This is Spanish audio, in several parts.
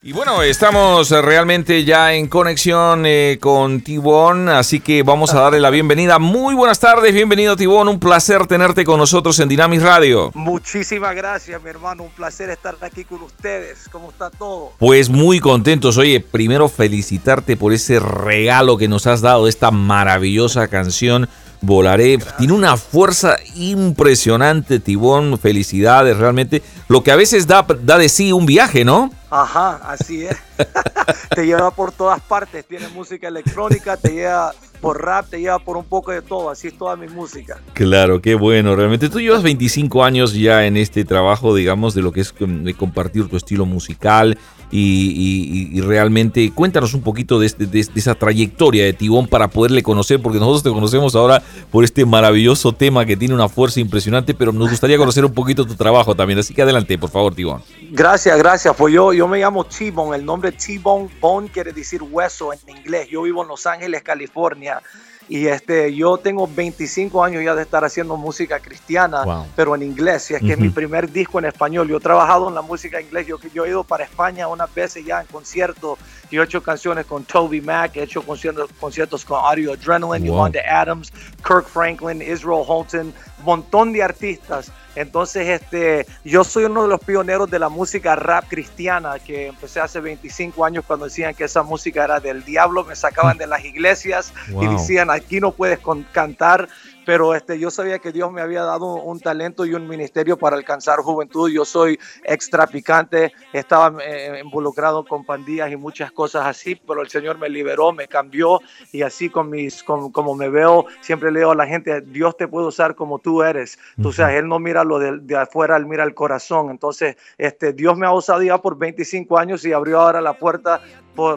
Y bueno, estamos realmente ya en conexión eh, con Tibón, así que vamos a darle la bienvenida. Muy buenas tardes, bienvenido Tibón, un placer tenerte con nosotros en Dinamis Radio. Muchísimas gracias, mi hermano, un placer estar aquí con ustedes. ¿Cómo está todo? Pues muy contentos. Oye, primero felicitarte por ese regalo que nos has dado, esta maravillosa canción. Volaré. Tiene una fuerza impresionante, Tibón. Felicidades, realmente. Lo que a veces da, da de sí un viaje, ¿no? Ajá, así es. te lleva por todas partes. Tiene música electrónica, te lleva por rap, te lleva por un poco de todo. Así es toda mi música. Claro, qué bueno. Realmente tú llevas 25 años ya en este trabajo, digamos, de lo que es de compartir tu estilo musical. Y, realmente cuéntanos un poquito este, de, esa trayectoria de Tibón para poderle conocer, porque nosotros te conocemos ahora por este maravilloso tema que tiene una fuerza impresionante, pero nos gustaría conocer un poquito tu trabajo también. Así que adelante, por favor, Tibón. Gracias, gracias. Pues yo, yo me llamo T-Bone. El nombre T-Bone, Bone quiere decir hueso en inglés. Yo vivo en Los Ángeles, California. Y este, yo tengo 25 años ya de estar haciendo música cristiana, pero en inglés. Y es que es mi primer disco en español. Yo he trabajado en la música en inglés. Yo, yo he ido para España unas veces ya en conciertos. Yo he hecho canciones con Toby Mac, he hecho conciertos, conciertos con Audio Adrenaline, Yolanda Adams, Kirk Franklin, Israel Holton, montón de artistas. Entonces, este, yo soy uno de los pioneros de la música rap cristiana, que empecé hace 25 años cuando decían que esa música era del diablo, me sacaban de las iglesias y decían, aquí no puedes cantar pero este, yo sabía que Dios me había dado un talento y un ministerio para alcanzar juventud. Yo soy extra picante, estaba eh, involucrado con pandillas y muchas cosas así, pero el Señor me liberó, me cambió y así con mis, como me veo, siempre le digo a la gente, Dios te puede usar como tú eres. Tú sabes, Él no mira lo de, de, afuera, Él mira el corazón. Entonces, este, Dios me ha usado ya por 25 años y abrió ahora la puerta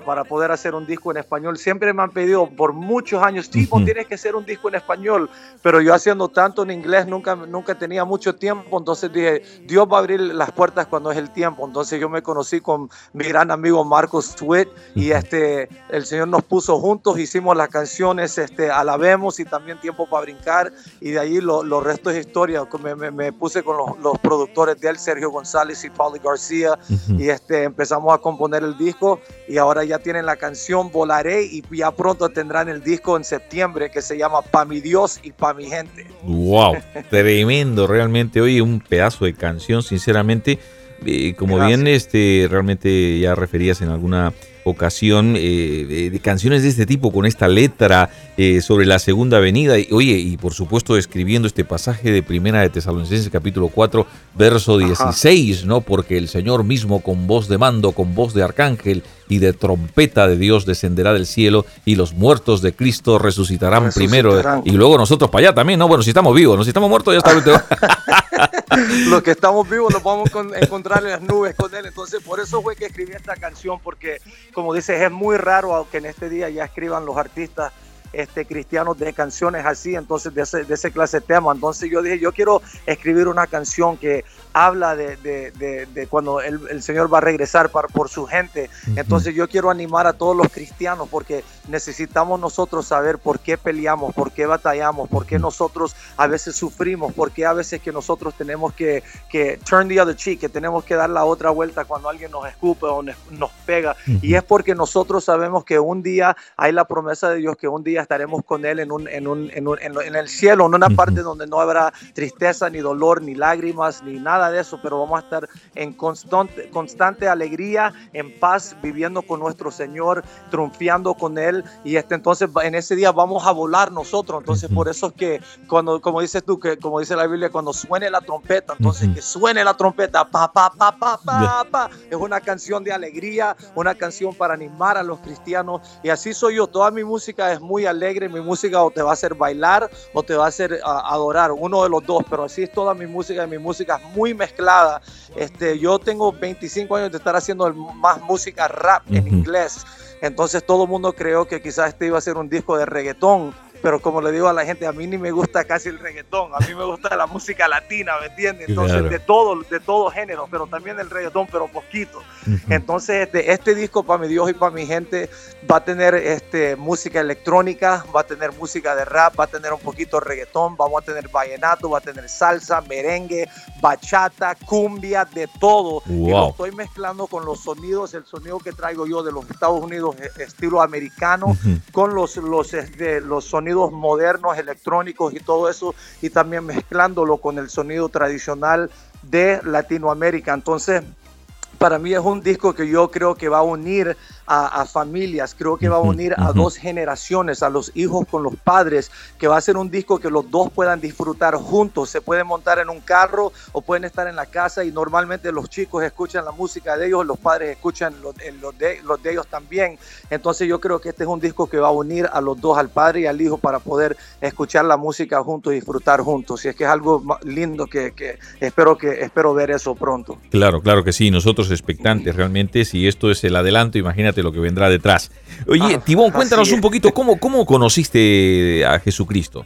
para poder hacer un disco en español. Siempre me han pedido por muchos años, tipo, tienes que hacer un disco en español, pero yo haciendo tanto en inglés nunca, nunca tenía mucho tiempo, entonces dije, Dios va a abrir las puertas cuando es el tiempo. Entonces yo me conocí con mi gran amigo Marcos Sweat y este, el Señor nos puso juntos, hicimos las canciones, este, alabemos y también tiempo para brincar y de ahí los lo restos es historia. Me, me, puse con los, los, productores de él, Sergio González y Pauli García y este, empezamos a componer el disco y ahora ahora ya tienen la canción Volaré y ya pronto tendrán el disco en septiembre que se llama Pa mi Dios y Pa mi gente. Wow, tremendo, realmente. Oye, un pedazo de canción, sinceramente. Eh, como bien este realmente ya referías en alguna ocasión eh, de canciones de este tipo con esta letra eh, sobre la segunda venida y oye y por supuesto escribiendo este pasaje de primera de Tesalonicenses capítulo 4 verso 16 no porque el Señor mismo con voz de mando con voz de arcángel y de trompeta de Dios descenderá del cielo y los muertos de Cristo resucitarán, primero. Y luego nosotros para allá también no bueno si estamos vivos no si estamos muertos ya está los que estamos vivos nos vamos a encontrar en las nubes con él. Entonces por eso fue que escribí esta canción porque como dices, es muy raro que en este día ya escriban los artistas este, cristianos de canciones así, entonces de ese, de ese clase de tema. Entonces yo dije, yo quiero escribir una canción que habla de, de, cuando el, el, Señor va a regresar para, por su gente. Entonces yo quiero animar a todos los cristianos porque necesitamos nosotros saber por qué peleamos, por qué batallamos, por qué nosotros a veces sufrimos, por qué a veces que nosotros tenemos que, que turn the other cheek, que tenemos que dar la otra vuelta cuando alguien nos escupe o nos pega. Y es porque nosotros sabemos que un día hay la promesa de Dios que un día estaremos con Él en, un, en, un, en, un, en el cielo, en una parte donde no habrá tristeza, ni dolor, ni lágrimas, ni nada de eso, pero vamos a estar en constante, constante alegría, en paz, viviendo con nuestro Señor, triunfando con Él. Y este, entonces en ese día vamos a volar nosotros. Entonces por eso es que cuando, como dices tú, que como dice la Biblia, cuando suene la trompeta, entonces que suene la trompeta, pa, pa, pa, pa, pa, pa. Es una canción de alegría, una canción para animar a los cristianos. Y así soy yo. Toda mi música es muy alegre. Mi música o te va a hacer bailar o te va a hacer adorar. Uno de los dos. Pero así es toda mi música. Y mi música es muy mezclada. Este, yo tengo 25 años de estar haciendo más música rap en inglés. Entonces todo el mundo creó que quizás este iba a ser un disco de reggaetón pero como le digo a la gente, a mí ni me gusta casi el reggaetón, a mí me gusta la música latina, ¿me entiendes? Entonces, de todo, de todo género, pero también el reggaetón, pero poquito. Entonces, este, este disco para mi Dios y para mi gente va a tener este, música electrónica, va a tener música de rap, va a tener un poquito de reggaetón, vamos a tener vallenato, va a tener salsa, merengue, bachata, cumbia, de todo. Y lo estoy mezclando con los sonidos, el sonido que traigo yo de los Estados Unidos, e, estilo americano, con los, los, este, los sonidos modernos, electrónicos y todo eso, y también mezclándolo con el sonido tradicional de Latinoamérica. Entonces, para mí es un disco que yo creo que va a unir a, familias, creo que va a unir a dos generaciones, a los hijos con los padres, que va a ser un disco que los dos puedan disfrutar juntos. Se pueden montar en un carro o pueden estar en la casa y normalmente los chicos escuchan la música de ellos, los padres escuchan los, de, los de ellos también. Entonces yo creo que este es un disco que va a unir a los dos, al padre y al hijo, para poder escuchar la música juntos y disfrutar juntos. Y es que es algo lindo que, que espero que espero ver eso pronto. Claro, claro que sí. Nosotros expectantes realmente. Si esto es el adelanto, imagínate lo que vendrá detrás. Oye, ah, Tibón, cuéntanos un poquito cómo, cómo conociste a Jesucristo.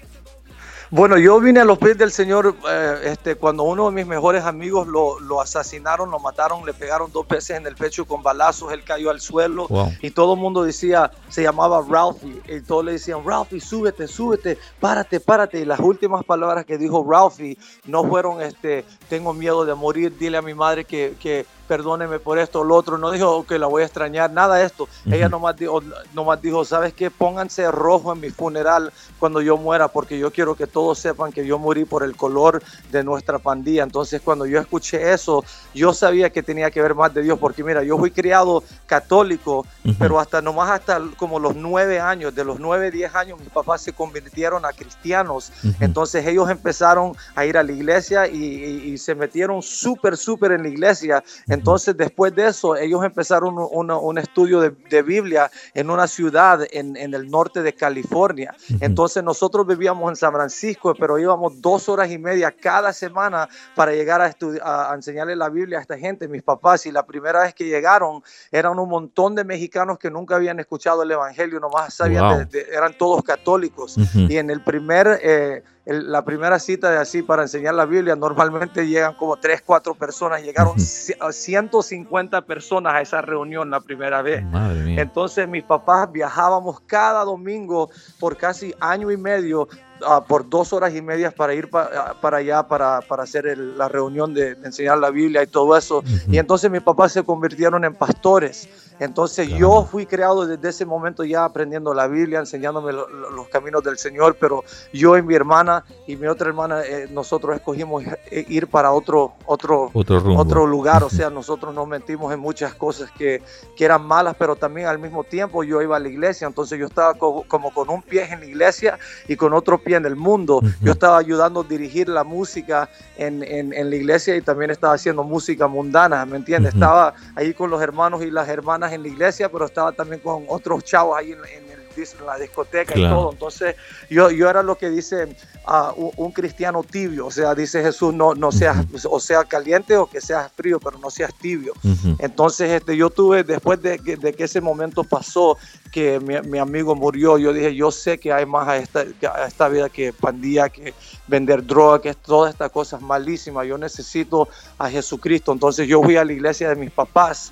Bueno, yo vine a los pies del Señor eh, este, cuando uno de mis mejores amigos lo, lo, asesinaron, lo mataron, le pegaron dos veces en el pecho con balazos, él cayó al suelo y todo el mundo decía, se llamaba Ralphie, y todos le decían, Ralphie, súbete, súbete, párate, párate. Y las últimas palabras que dijo Ralphie no fueron, este, tengo miedo de morir, dile a mi madre que, que perdóneme por esto o lo otro, no dijo que la voy a extrañar, nada de esto. Ella nomás dijo, nomás dijo, ¿sabes qué? Pónganse rojo en mi funeral cuando yo muera, porque yo quiero que todos sepan que yo morí por el color de nuestra pandilla. Entonces, cuando yo escuché eso, yo sabía que tenía que ver más de Dios, porque mira, yo fui criado católico, pero hasta nomás hasta como los nueve años, de los nueve, diez años, mis papás se convirtieron a cristianos. Entonces, ellos empezaron a ir a la iglesia y, se metieron súper, súper en la iglesia. Entonces, después de eso, ellos empezaron un, estudio de, Biblia en una ciudad en, el norte de California. Entonces, nosotros vivíamos en San Francisco, pero íbamos dos horas y media cada semana para llegar a, a, enseñarle la Biblia a esta gente, mis papás. Y la primera vez que llegaron, eran un montón de mexicanos que nunca habían escuchado el Evangelio, nomás sabían, eran todos católicos. Y en el primer... Eh, la primera cita de así para enseñar la Biblia, normalmente llegan como 3, 4 personas, llegaron 150 personas a esa reunión la primera vez. Entonces mis papás viajábamos cada domingo por casi año y medio Ah, por dos horas y media para ir ah, para allá para, para hacer la reunión de, enseñar la Biblia y todo eso. Y entonces mis papás se convirtieron en pastores. Entonces yo fui creado desde ese momento ya aprendiendo la Biblia, enseñándome los caminos del Señor, pero yo y mi hermana y mi otra hermana, eh, nosotros escogimos eh, ir para otro, otro, otro, lugar. O sea, nosotros nos metimos en muchas cosas que, que, eran malas, pero también al mismo tiempo yo iba a la iglesia. Entonces yo estaba como con un pie en la iglesia y con otro en el mundo. Yo estaba ayudando a dirigir la música en, en, la iglesia y también estaba haciendo música mundana, ¿me entiendes? Estaba ahí con los hermanos y las hermanas en la iglesia, pero estaba también con otros chavos ahí en, en la discoteca y todo. Entonces, yo, yo era lo que dice uh, un, cristiano tibio, o sea, dice Jesús, no, no seas, o sea, caliente o que seas frío, pero no seas tibio. Entonces, este, yo tuve, después de, de, que ese momento pasó, que mi, mi, amigo murió, yo dije, yo sé que hay más a esta, a esta vida que pandilla, que vender droga, que es todas estas cosas malísimas. Yo necesito a Jesucristo. Entonces, yo fui a la iglesia de mis papás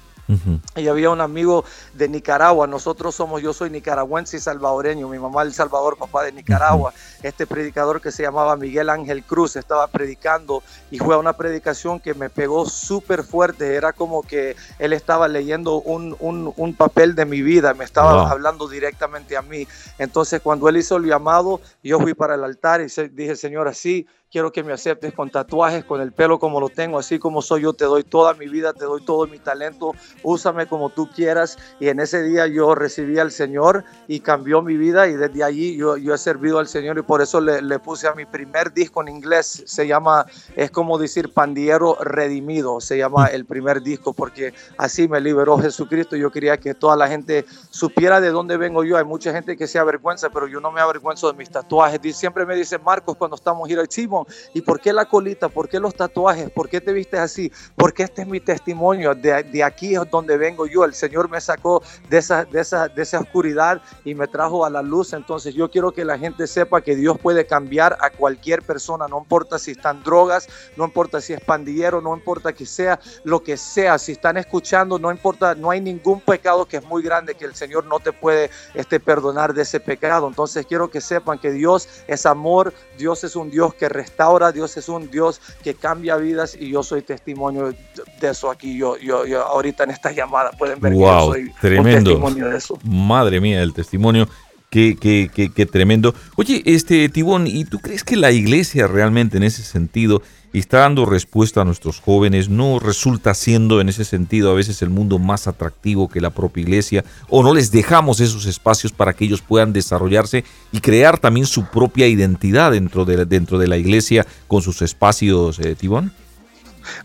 y había un amigo de Nicaragua, nosotros somos, yo soy nicaragüense y salvadoreño, mi mamá El Salvador, papá de Nicaragua, este predicador que se llamaba Miguel Ángel Cruz estaba predicando y fue una predicación que me pegó súper fuerte, era como que él estaba leyendo un, un, un papel de mi vida, me estaba hablando directamente a mí, entonces cuando él hizo el llamado, yo fui para el altar y dije, Señor, así quiero que me aceptes con tatuajes, con el pelo como lo tengo, así como soy yo, te doy toda mi vida, te doy todo mi talento, úsame como tú quieras. Y en ese día yo recibí al Señor y cambió mi vida y desde allí yo, yo he servido al Señor y por eso le, le, puse a mi primer disco en inglés, se llama, es como decir pandillero redimido, se llama el primer disco porque así me liberó Jesucristo. Yo quería que toda la gente supiera de dónde vengo yo. Hay mucha gente que se avergüenza, pero yo no me avergüenzo de mis tatuajes. Siempre me dicen, Marcos, cuando estamos ir al ¿y por qué la colita? ¿Por qué los tatuajes? ¿Por qué te vistes así? Porque este es mi testimonio, de, de aquí es donde vengo yo, el Señor me sacó de esa, de, esa, de esa oscuridad y me trajo a la luz, entonces yo quiero que la gente sepa que Dios puede cambiar a cualquier persona, no importa si están drogas, no importa si es pandillero, no importa que sea lo que sea, si están escuchando, no importa, no hay ningún pecado que es muy grande que el Señor no te puede este, perdonar de ese pecado. Entonces quiero que sepan que Dios es amor, Dios es un Dios que restaura, Dios es un Dios que cambia vidas y yo soy testimonio de eso aquí. Yo, yo, yo ahorita en esta llamada pueden ver que yo soy tremendo. testimonio de eso. Madre mía, el testimonio. Qué, qué, qué, qué, tremendo. Oye, este Tibón, ¿y tú crees que la iglesia realmente en ese sentido está dando respuesta a nuestros jóvenes? ¿No resulta siendo en ese sentido a veces el mundo más atractivo que la propia iglesia? ¿O no les dejamos esos espacios para que ellos puedan desarrollarse y crear también su propia identidad dentro de, dentro de la iglesia con sus espacios, eh, Tibón?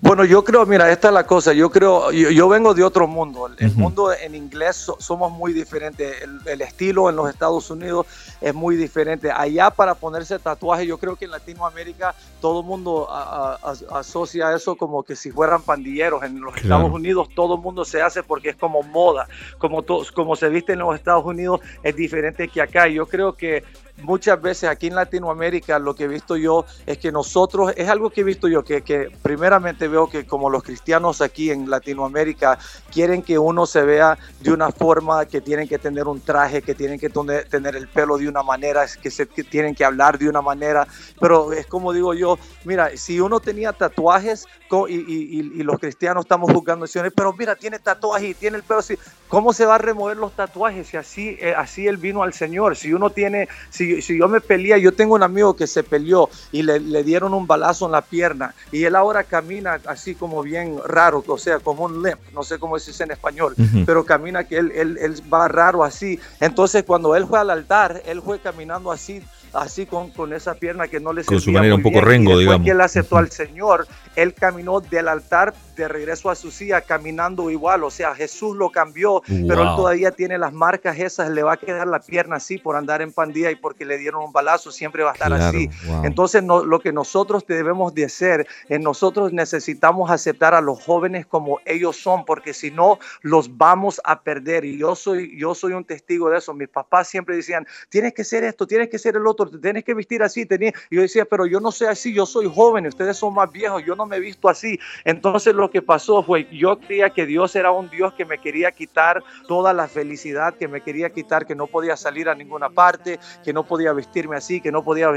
Bueno, yo creo, mira, esta es la cosa, yo creo, yo, vengo de otro mundo, el, mundo en inglés somos muy diferentes, el, estilo en los Estados Unidos es muy diferente, allá para ponerse tatuaje, yo creo que en Latinoamérica todo el mundo asocia eso como que si fueran pandilleros, en los Estados Unidos todo el mundo se hace porque es como moda, como, como se viste en los Estados Unidos es diferente que acá, yo creo que muchas veces aquí en Latinoamérica lo que he visto yo es que nosotros, es algo que he visto yo, que, que, primeramente veo que como los cristianos aquí en Latinoamérica quieren que uno se vea de una forma, que tienen que tener un traje, que tienen que tener el pelo de una manera, que, se, tienen que hablar de una manera, pero es como digo yo, mira, si uno tenía tatuajes y, y, y los cristianos estamos juzgando, pero mira, tiene tatuajes y tiene el pelo así, ¿cómo se va a remover los tatuajes si así, eh, así él vino al Señor? Si uno tiene, si si, yo me pelea, yo tengo un amigo que se peleó y le, dieron un balazo en la pierna y él ahora camina así como bien raro, o sea, como un limp, no sé cómo es en español, pero camina que él, él, él va raro así. Entonces cuando él fue al altar, él fue caminando así así con, con esa pierna que no le Con su manera un poco rengo, digamos. que él aceptó al Señor, él caminó del altar de regreso a su silla caminando igual, o sea, Jesús lo cambió, pero él todavía tiene las marcas esas, le va a quedar la pierna así por andar en pandilla y porque le dieron un balazo, siempre va a estar así. Entonces, no, lo que nosotros debemos de hacer es nosotros necesitamos aceptar a los jóvenes como ellos son, porque si no, los vamos a perder. Y yo soy, yo soy un testigo de eso. Mis papás siempre decían, tienes que ser esto, tienes que ser el otro, tienes que vestir así. Tenía... Y yo decía, pero yo no soy así, yo soy joven, ustedes son más viejos, yo no me he visto así. Entonces, lo que pasó fue, yo creía que Dios era un Dios que me quería quitar toda la felicidad, que me quería quitar, que no podía salir a ninguna parte, que no podía vestirme así, que no podía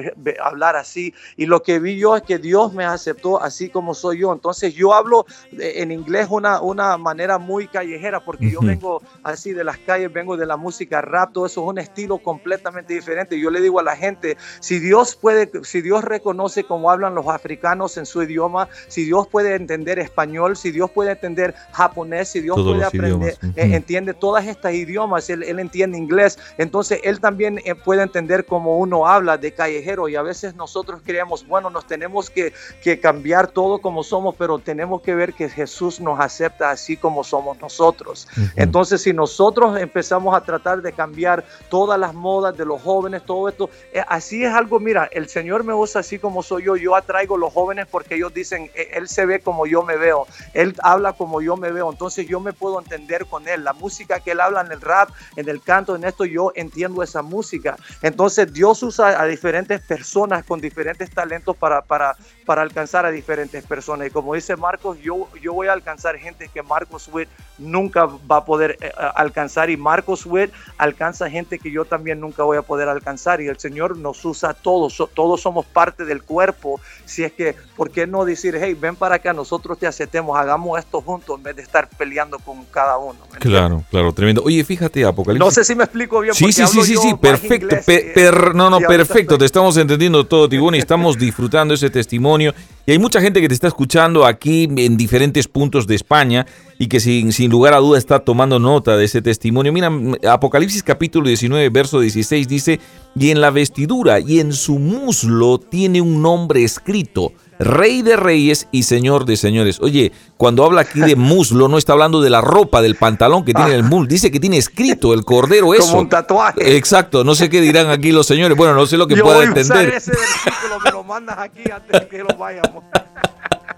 hablar así. Y lo que vi yo es que Dios me aceptó así como soy yo. Entonces yo hablo en inglés una, una manera muy callejera, porque yo vengo así de las calles, vengo de la música rap, todo eso es un estilo completamente diferente. Yo le digo a la gente, si Dios puede, si Dios reconoce cómo hablan los africanos en su idioma, si Dios puede entender español, si Dios puede entender japonés, si Dios puede aprender, eh, entiende todas estas idiomas, él, entiende inglés, entonces él también eh, puede entender cómo uno habla de callejero y a veces nosotros creemos, bueno, nos tenemos que, que cambiar todo como somos, pero tenemos que ver que Jesús nos acepta así como somos nosotros. Entonces, si nosotros empezamos a tratar de cambiar todas las modas de los jóvenes, todo esto, así es algo, mira, el Señor me usa así como soy yo, yo atraigo a los jóvenes porque ellos dicen, Él se ve como yo me veo, Él habla como yo me veo, entonces yo me puedo entender con Él. La música que Él habla en el rap, en el canto, en esto, yo entiendo esa música. Entonces Dios usa a diferentes personas con diferentes talentos para, para, para alcanzar a diferentes personas. Y como dice Marcos, yo, yo voy a alcanzar gente que Marcos Witt nunca va a poder eh, alcanzar y Marcos Witt alcanza gente que yo también nunca voy a poder alcanzar. Y el Señor nos usa a todos, todos somos parte del cuerpo. Si es que, ¿por qué no decir, hey, ven para acá, nosotros te aceptemos, hagamos esto juntos en vez de estar peleando con cada uno? Claro, claro, tremendo. Oye, fíjate, Apocalipsis. No sé si me explico bien. Sí, sí, sí, sí, sí, perfecto. no, no, perfecto. Te estamos entendiendo todo, Tibón, y estamos disfrutando ese testimonio. Y hay mucha gente que te está escuchando aquí en diferentes puntos de España y que sin, sin lugar a duda está tomando nota de ese testimonio. Mira, Apocalipsis capítulo 19, verso 16 dice, y en la vestidura y en su muslo tiene un nombre escrito Rey de Reyes y Señor de Señores. Oye, cuando habla aquí de muslo, no está hablando de la ropa, del pantalón que tiene el muslo. Dice que tiene escrito el cordero eso. Como un tatuaje. Exacto. No sé qué dirán aquí los señores. Bueno, no sé lo que Yo pueda voy a entender. usar ese versículo, me lo mandas aquí antes de que lo vayamos.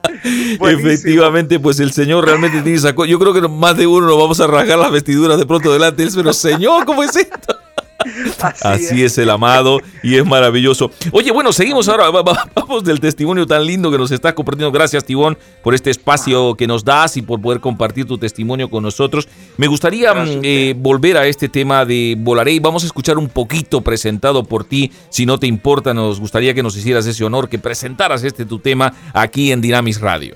Efectivamente, pues el Señor realmente tiene cosa. Yo creo que más de uno nos vamos a rasgar las vestiduras de pronto delante de él, pero Señor, ¿cómo es esto? Así es el amado y es maravilloso. Oye, bueno, seguimos ahora. va- va- Vamos del testimonio tan lindo que nos estás compartiendo. Gracias, Tibón, por este espacio que nos das y por poder compartir tu testimonio con nosotros. Me gustaría mm, eh, volver a este tema de Volaré y vamos a escuchar un poquito presentado por ti. Si no te importa, nos gustaría que nos hicieras ese honor, que presentaras este tu tema aquí en Dinamis Radio.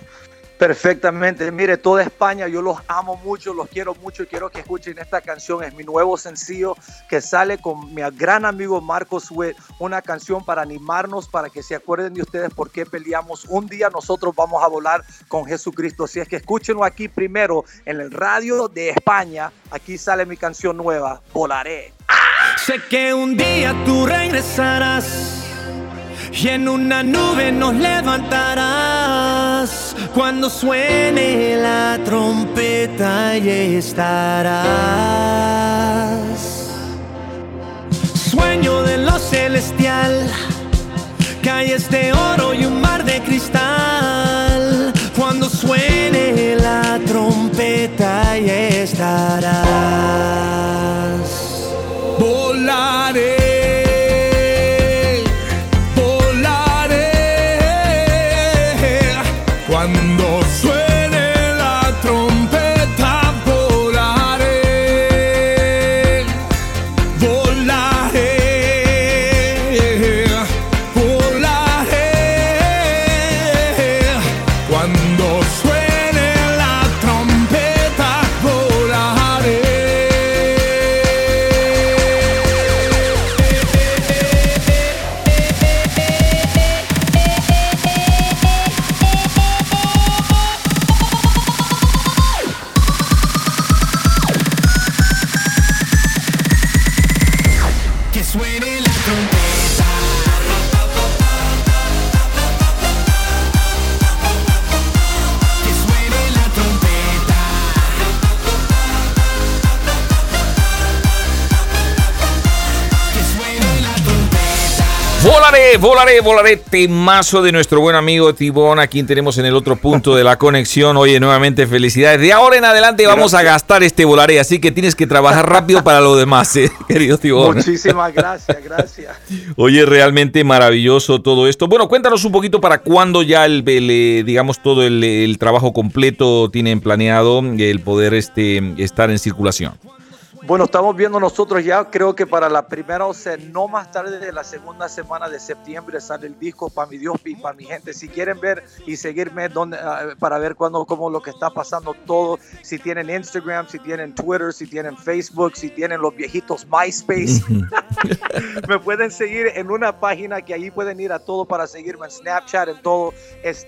Perfectamente. Mire, toda España, yo los amo mucho, los quiero mucho y quiero que escuchen esta canción. Es mi nuevo sencillo que sale con mi gran amigo Marcos Witt. Una canción para animarnos, para que se acuerden de ustedes por qué peleamos. Un día nosotros vamos a volar con Jesucristo. Así es que escúchenlo aquí primero en el radio de España. Aquí sale mi canción nueva, Volaré. Sé que un día tú regresarás y en una nube nos levantarás. Cuando suene la trompeta y estarás. Sueño de lo celestial, calles de oro y un mar de cristal. Cuando suene la trompeta y estarás. Volaré, volaré, volaré. Temazo de nuestro buen amigo Tibón, a quien tenemos en el otro punto de la conexión. Oye, nuevamente felicidades. De ahora en adelante vamos a gastar este volaré, así que tienes que trabajar rápido para lo demás, eh, querido Tibón. Muchísimas gracias, gracias. Oye, realmente maravilloso todo esto. Bueno, cuéntanos un poquito para cuándo ya el, el, eh, digamos, todo el, el trabajo completo tienen planeado el poder este, estar en circulación. Bueno, estamos viendo nosotros ya, creo que para la primera, o sea, no más tarde de la segunda semana de septiembre sale el disco para mi Dios y para mi gente. Si quieren ver y seguirme donde, ah, para ver cuándo, cómo lo que está pasando todo, si tienen Instagram, si tienen Twitter, si tienen Facebook, si tienen los viejitos MySpace, me pueden seguir en una página que ahí pueden ir a todo para seguirme en Snapchat, en todo, es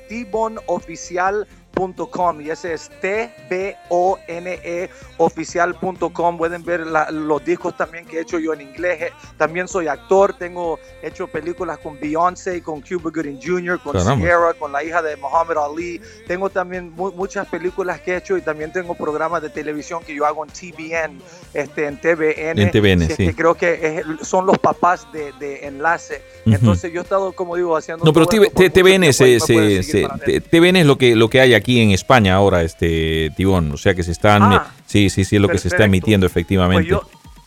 Oficial oficial.com y ese es T-B-O-N-E oficial.com. Pueden ver la- los discos también que he hecho yo en inglés. También soy actor, tengo hecho películas con Beyoncé, con Cuba Gooding Jr., con Caramba. Sierra, con la hija de Muhammad Ali. Tengo también mu- muchas películas que he hecho y también tengo programas de televisión que yo hago en TVN, este, en TVN. En TVN, sí. que creo que es- son los papás de, de Enlace. Ujú. Entonces yo he estado, como digo, haciendo... No, pero TVN, se, se- se- TVN es lo que, lo que hay aquí en España ahora, este Tibón. O sea que se están. Ah, sí, sí, sí, es lo que se está emitiendo Pues efectivamente. yo,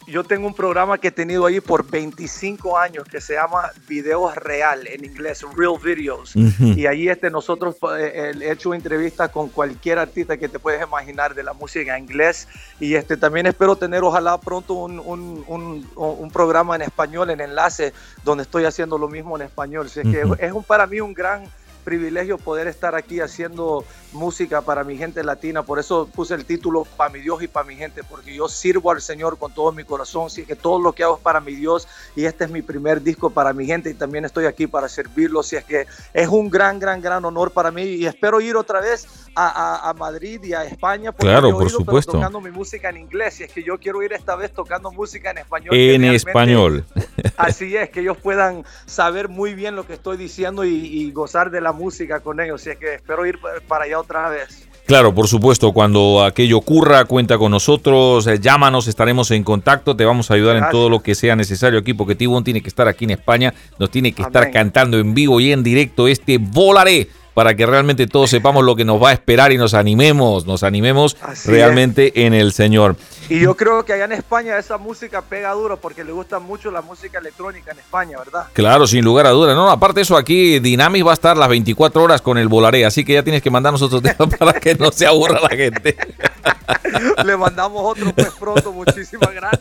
yo tengo un programa que he tenido ahí por 25 años que se llama Videos Real, en inglés, Real Videos. Ujú. Y ahí este, nosotros eh, he hecho entrevistas con cualquier artista que te puedes imaginar de la música en inglés. Y este, también espero tener ojalá pronto un, un, un- un programa en español, en enlace, donde estoy haciendo lo mismo en español. Así es que Ujú. es un, para mí un gran privilegio poder estar aquí haciendo música para mi gente latina. Por eso puse el título para mi Dios y para mi gente, porque yo sirvo al Señor con todo mi corazón. Así que todo lo que hago es para mi Dios y este es mi primer disco para mi gente y también estoy aquí para servirlo. Así es que es un gran, gran, gran honor para mí y espero ir otra vez a, a- a Madrid y a España. porque Claro, por pero supuesto. tocando mi música en inglés y es que yo quiero ir esta vez tocando música en español. En español. Así es, que ellos puedan saber muy bien lo que estoy diciendo y, y gozar de la la música con ellos, así es que espero ir para allá otra vez. Claro, por supuesto, cuando aquello ocurra, cuenta con nosotros, eh, llámanos, estaremos en contacto, te vamos a ayudar en todo lo que sea necesario aquí, porque Tibón tiene que estar aquí en España, nos tiene que estar cantando en vivo y en directo este Volaré para que realmente todos sepamos lo que nos va a esperar y nos animemos, nos animemos realmente en el Señor. Y yo creo que allá en España esa música pega duro porque le gusta mucho la música electrónica en España, ¿verdad? Claro, sin lugar a dudas. No, aparte eso, aquí Dynamis va a estar las 24 horas con el Volaré, así que ya tienes que mandarnos otros temas para que no se aburra la gente. Le mandamos otro pues pronto, muchísimas gracias.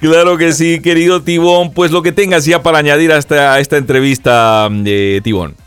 Claro que sí, querido Tibón. Pues lo que tengas ya para añadir a esta, entrevista, de mm, Tibón.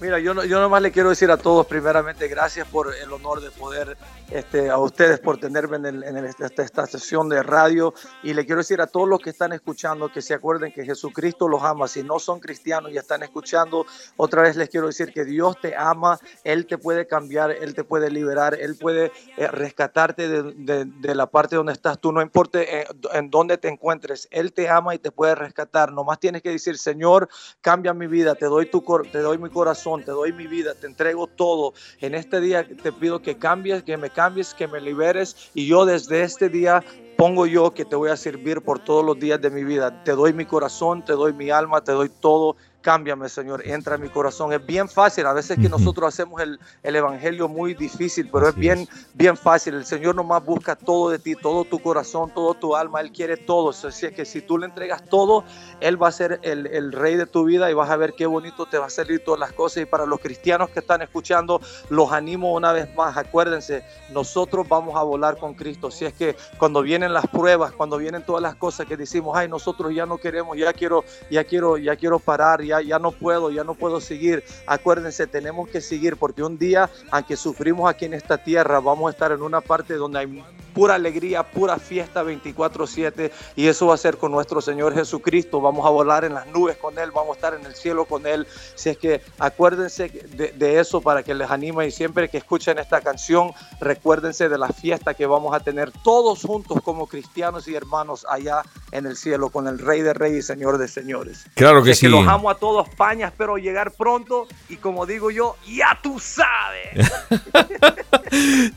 Mira, yo, yo nomás le quiero decir a todos, primeramente, gracias por el honor de poder este, a ustedes por tenerme en, esta, sesión de radio y le quiero decir a todos los que están escuchando que se acuerden que Jesucristo los ama. Si no son cristianos y están escuchando, otra vez les quiero decir que Dios te ama, Él te puede cambiar, Él te puede liberar, Él puede eh, rescatarte de, la parte donde estás tú, no importa eh, en dónde te encuentres, Él te ama y te puede rescatar. Nomás tienes que decir, Señor, cambia mi vida, te doy, tu, te doy mi corazón, te doy mi vida, te entrego todo. En este día te pido que cambies, que me cambies, que me liberes y yo desde este día pongo yo que te voy a servir por todos los días de mi vida. Te doy mi corazón, te doy mi alma, te doy todo cámbiame, Señor, entra en mi corazón. Es bien fácil, a veces que nosotros hacemos el, el evangelio muy difícil, pero es bien, bien fácil. El Señor nomás busca todo de ti, todo tu corazón, todo tu alma, Él quiere todo. Así es que si tú le entregas todo, Él va a ser el, el rey de tu vida y vas a ver qué bonito te va a salir todas las cosas. Y para los cristianos que están escuchando, los animo una vez más, acuérdense, nosotros vamos a volar con Cristo. Si es que cuando vienen las pruebas, cuando vienen todas las cosas que decimos, ay, nosotros ya no queremos, ya quiero, ya quiero, ya quiero parar, ya ya, no puedo, ya no puedo seguir. Acuérdense, tenemos que seguir porque un día, aunque sufrimos aquí en esta tierra, vamos a estar en una parte donde hay pura alegría, pura fiesta 24/7 y eso va a ser con nuestro Señor Jesucristo. Vamos a volar en las nubes con Él, vamos a estar en el cielo con Él. Si es que acuérdense de, eso para que les anime y siempre que escuchen esta canción, recuérdense de la fiesta que vamos a tener todos juntos como cristianos y hermanos allá en el cielo con el Rey de Reyes y Señor de Señores. Claro que sí. los amo a todos, España, espero llegar pronto y como digo yo, ya tú sabes.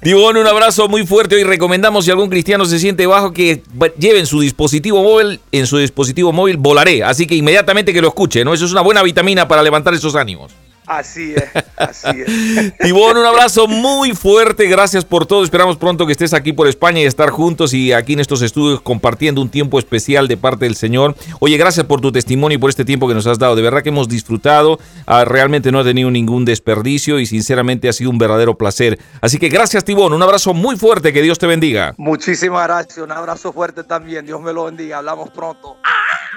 Tibón, un abrazo muy fuerte y recomendamos si algún cristiano se siente bajo que lleven su dispositivo móvil, en su dispositivo móvil volaré, así que inmediatamente que lo escuche, ¿no? Eso es una buena vitamina para levantar esos ánimos. Así es, así es. Tibón, un abrazo muy fuerte, gracias por todo. Esperamos pronto que estés aquí por España y estar juntos y aquí en estos estudios compartiendo un tiempo especial de parte del Señor. Oye, gracias por tu testimonio y por este tiempo que nos has dado. De verdad que hemos disfrutado, ah, realmente no ha tenido ningún desperdicio y sinceramente ha sido un verdadero placer. Así que gracias, Tibón, un abrazo muy fuerte, que Dios te bendiga. Muchísimas gracias, un abrazo fuerte también. Dios me lo bendiga. Hablamos pronto. ¡Ah!